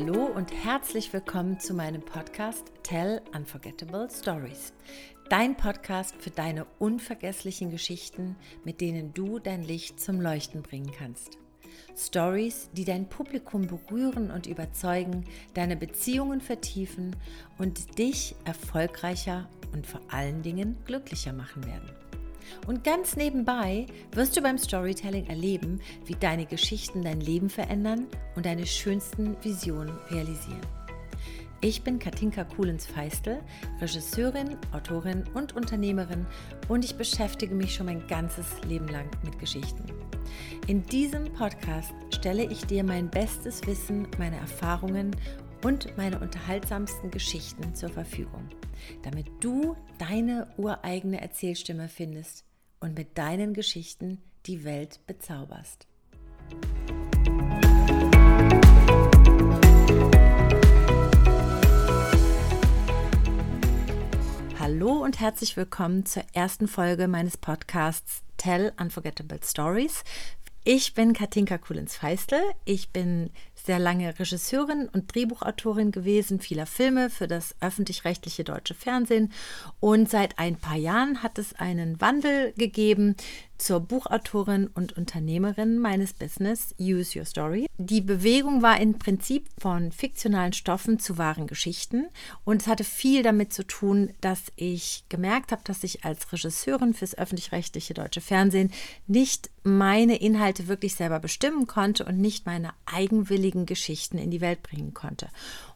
Hallo und herzlich willkommen zu meinem Podcast Tell Unforgettable Stories. Dein Podcast für deine unvergesslichen Geschichten, mit denen du dein Licht zum Leuchten bringen kannst. Stories, die dein Publikum berühren und überzeugen, deine Beziehungen vertiefen und dich erfolgreicher und vor allen Dingen glücklicher machen werden. Und ganz nebenbei wirst du beim Storytelling erleben, wie deine Geschichten dein Leben verändern und deine schönsten Visionen realisieren. Ich bin Katinka Kuhlens-Feistel, Regisseurin, Autorin und Unternehmerin und ich beschäftige mich schon mein ganzes Leben lang mit Geschichten. In diesem Podcast stelle ich dir mein bestes Wissen, meine Erfahrungen und meine unterhaltsamsten Geschichten zur Verfügung, damit du deine ureigene Erzählstimme findest und mit deinen Geschichten die Welt bezauberst. Hallo und herzlich willkommen zur ersten Folge meines Podcasts Tell Unforgettable Stories. Ich bin Katinka Kulens-Feistel. Ich bin sehr lange Regisseurin und Drehbuchautorin gewesen, vieler Filme für das öffentlich-rechtliche deutsche Fernsehen. Und seit ein paar Jahren hat es einen Wandel gegeben zur Buchautorin und Unternehmerin meines Business Use Your Story. Die Bewegung war im Prinzip von fiktionalen Stoffen zu wahren Geschichten und es hatte viel damit zu tun, dass ich gemerkt habe, dass ich als Regisseurin fürs öffentlich-rechtliche deutsche Fernsehen nicht meine Inhalte wirklich selber bestimmen konnte und nicht meine eigenwilligen Geschichten in die Welt bringen konnte.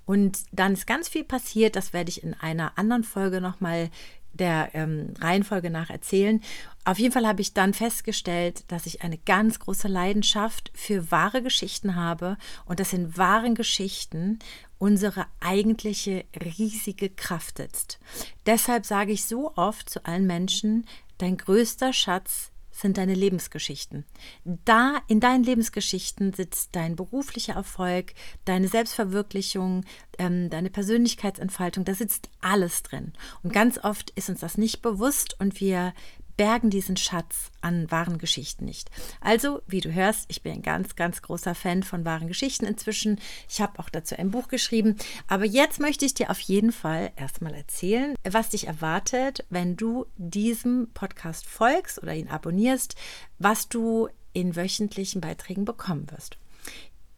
Und dann ist ganz viel passiert, das werde ich in einer anderen Folge nochmal der ähm, Reihenfolge nach erzählen. Auf jeden Fall habe ich dann festgestellt, dass ich eine ganz große Leidenschaft für wahre Geschichten habe und dass in wahren Geschichten unsere eigentliche riesige Kraft sitzt. Deshalb sage ich so oft zu allen Menschen, dein größter Schatz sind deine Lebensgeschichten. Da in deinen Lebensgeschichten sitzt dein beruflicher Erfolg, deine Selbstverwirklichung, ähm, deine Persönlichkeitsentfaltung, da sitzt alles drin. Und ganz oft ist uns das nicht bewusst und wir bergen diesen Schatz an wahren Geschichten nicht. Also, wie du hörst, ich bin ein ganz, ganz großer Fan von wahren Geschichten inzwischen. Ich habe auch dazu ein Buch geschrieben. Aber jetzt möchte ich dir auf jeden Fall erstmal erzählen, was dich erwartet, wenn du diesem Podcast folgst oder ihn abonnierst, was du in wöchentlichen Beiträgen bekommen wirst.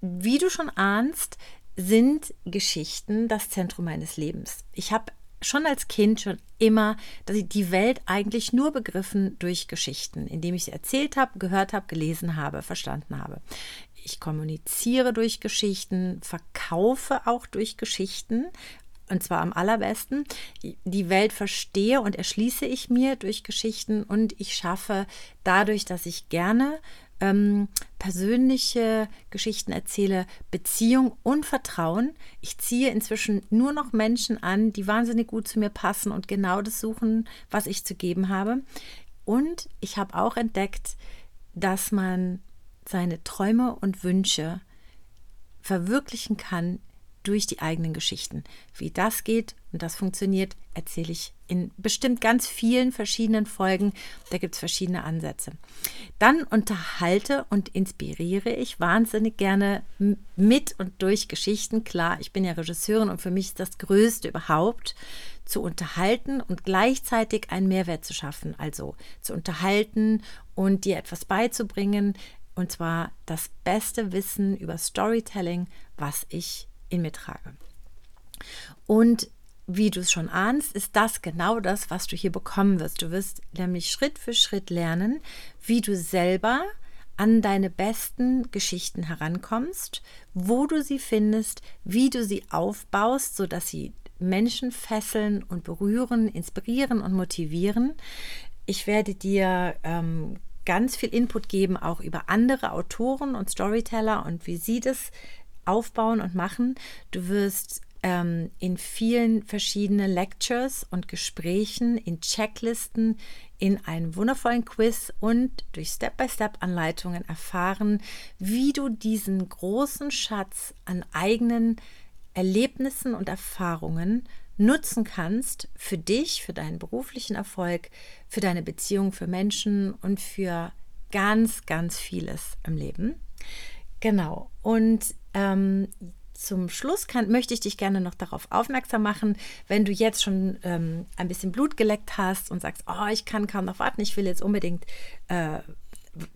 Wie du schon ahnst, sind Geschichten das Zentrum meines Lebens. Ich habe schon als Kind schon immer dass ich die Welt eigentlich nur begriffen durch Geschichten, indem ich sie erzählt habe, gehört habe, gelesen habe, verstanden habe. Ich kommuniziere durch Geschichten, verkaufe auch durch Geschichten, und zwar am allerbesten. Die Welt verstehe und erschließe ich mir durch Geschichten und ich schaffe dadurch, dass ich gerne ähm, persönliche Geschichten erzähle, Beziehung und Vertrauen. Ich ziehe inzwischen nur noch Menschen an, die wahnsinnig gut zu mir passen und genau das suchen, was ich zu geben habe. Und ich habe auch entdeckt, dass man seine Träume und Wünsche verwirklichen kann durch die eigenen Geschichten. Wie das geht und das funktioniert, erzähle ich in bestimmt ganz vielen verschiedenen Folgen. Da gibt es verschiedene Ansätze. Dann unterhalte und inspiriere ich wahnsinnig gerne mit und durch Geschichten. Klar, ich bin ja Regisseurin und für mich ist das Größte überhaupt zu unterhalten und gleichzeitig einen Mehrwert zu schaffen. Also zu unterhalten und dir etwas beizubringen. Und zwar das beste Wissen über Storytelling, was ich in mir trage. Und wie du es schon ahnst, ist das genau das, was du hier bekommen wirst. Du wirst nämlich Schritt für Schritt lernen, wie du selber an deine besten Geschichten herankommst, wo du sie findest, wie du sie aufbaust, sodass sie Menschen fesseln und berühren, inspirieren und motivieren. Ich werde dir ähm, ganz viel Input geben, auch über andere Autoren und Storyteller und wie sie das aufbauen und machen. Du wirst ähm, in vielen verschiedenen Lectures und Gesprächen, in Checklisten, in einem wundervollen Quiz und durch Step-by-Step-Anleitungen erfahren, wie du diesen großen Schatz an eigenen Erlebnissen und Erfahrungen nutzen kannst für dich, für deinen beruflichen Erfolg, für deine Beziehung, für Menschen und für ganz, ganz vieles im Leben. Genau. Und ähm, zum Schluss kann, möchte ich dich gerne noch darauf aufmerksam machen, wenn du jetzt schon ähm, ein bisschen Blut geleckt hast und sagst, oh, ich kann kaum noch warten, ich will jetzt unbedingt äh,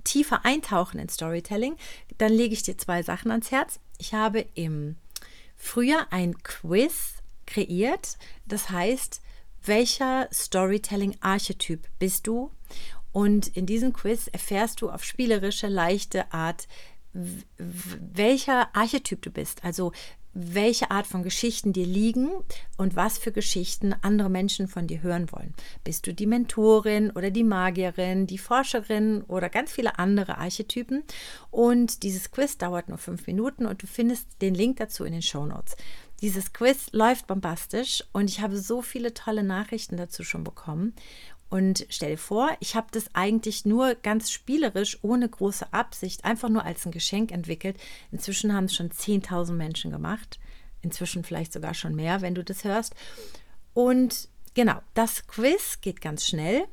tiefer eintauchen in Storytelling, dann lege ich dir zwei Sachen ans Herz. Ich habe im Frühjahr ein Quiz kreiert, das heißt, welcher Storytelling-Archetyp bist du? Und in diesem Quiz erfährst du auf spielerische, leichte Art, welcher Archetyp du bist. Also welche Art von Geschichten dir liegen und was für Geschichten andere Menschen von dir hören wollen. Bist du die Mentorin oder die Magierin, die Forscherin oder ganz viele andere Archetypen? Und dieses Quiz dauert nur fünf Minuten und du findest den Link dazu in den Show Notes. Dieses Quiz läuft bombastisch und ich habe so viele tolle Nachrichten dazu schon bekommen. Und stell dir vor, ich habe das eigentlich nur ganz spielerisch, ohne große Absicht, einfach nur als ein Geschenk entwickelt. Inzwischen haben es schon 10.000 Menschen gemacht. Inzwischen vielleicht sogar schon mehr, wenn du das hörst. Und genau, das Quiz geht ganz schnell.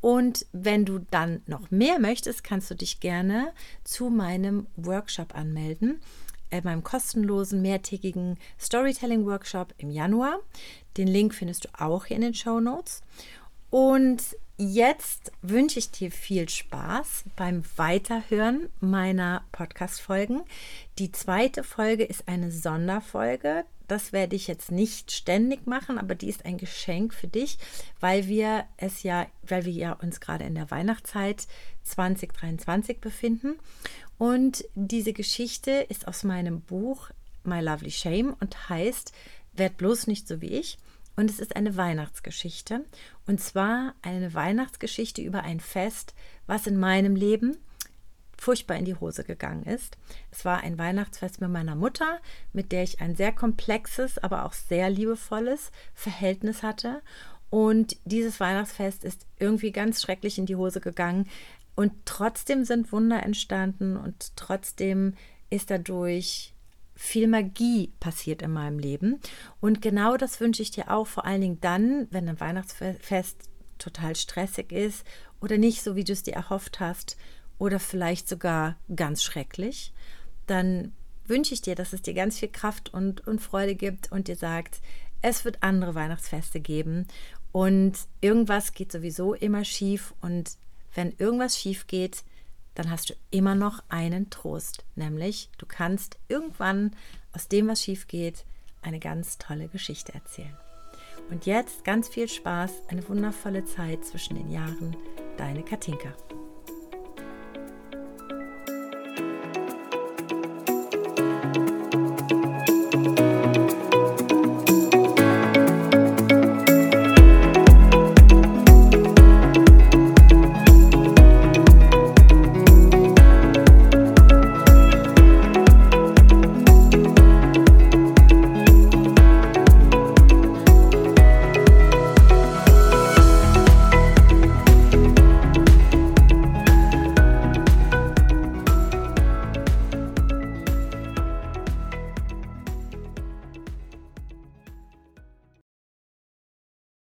Und wenn du dann noch mehr möchtest, kannst du dich gerne zu meinem Workshop anmelden, äh, meinem kostenlosen mehrtägigen Storytelling-Workshop im Januar. Den Link findest du auch hier in den Show Notes. Und jetzt wünsche ich dir viel Spaß beim Weiterhören meiner Podcast-Folgen. Die zweite Folge ist eine Sonderfolge. Das werde ich jetzt nicht ständig machen, aber die ist ein Geschenk für dich, weil wir es ja, weil wir ja uns gerade in der Weihnachtszeit 2023 befinden. Und diese Geschichte ist aus meinem Buch My Lovely Shame und heißt Werd bloß nicht so wie ich. Und es ist eine Weihnachtsgeschichte. Und zwar eine Weihnachtsgeschichte über ein Fest, was in meinem Leben furchtbar in die Hose gegangen ist. Es war ein Weihnachtsfest mit meiner Mutter, mit der ich ein sehr komplexes, aber auch sehr liebevolles Verhältnis hatte. Und dieses Weihnachtsfest ist irgendwie ganz schrecklich in die Hose gegangen. Und trotzdem sind Wunder entstanden und trotzdem ist dadurch viel Magie passiert in meinem Leben. Und genau das wünsche ich dir auch, vor allen Dingen dann, wenn ein Weihnachtsfest total stressig ist oder nicht so, wie du es dir erhofft hast oder vielleicht sogar ganz schrecklich, dann wünsche ich dir, dass es dir ganz viel Kraft und, und Freude gibt und dir sagt, es wird andere Weihnachtsfeste geben und irgendwas geht sowieso immer schief und wenn irgendwas schief geht, dann hast du immer noch einen Trost, nämlich du kannst irgendwann aus dem, was schief geht, eine ganz tolle Geschichte erzählen. Und jetzt ganz viel Spaß, eine wundervolle Zeit zwischen den Jahren. Deine Katinka.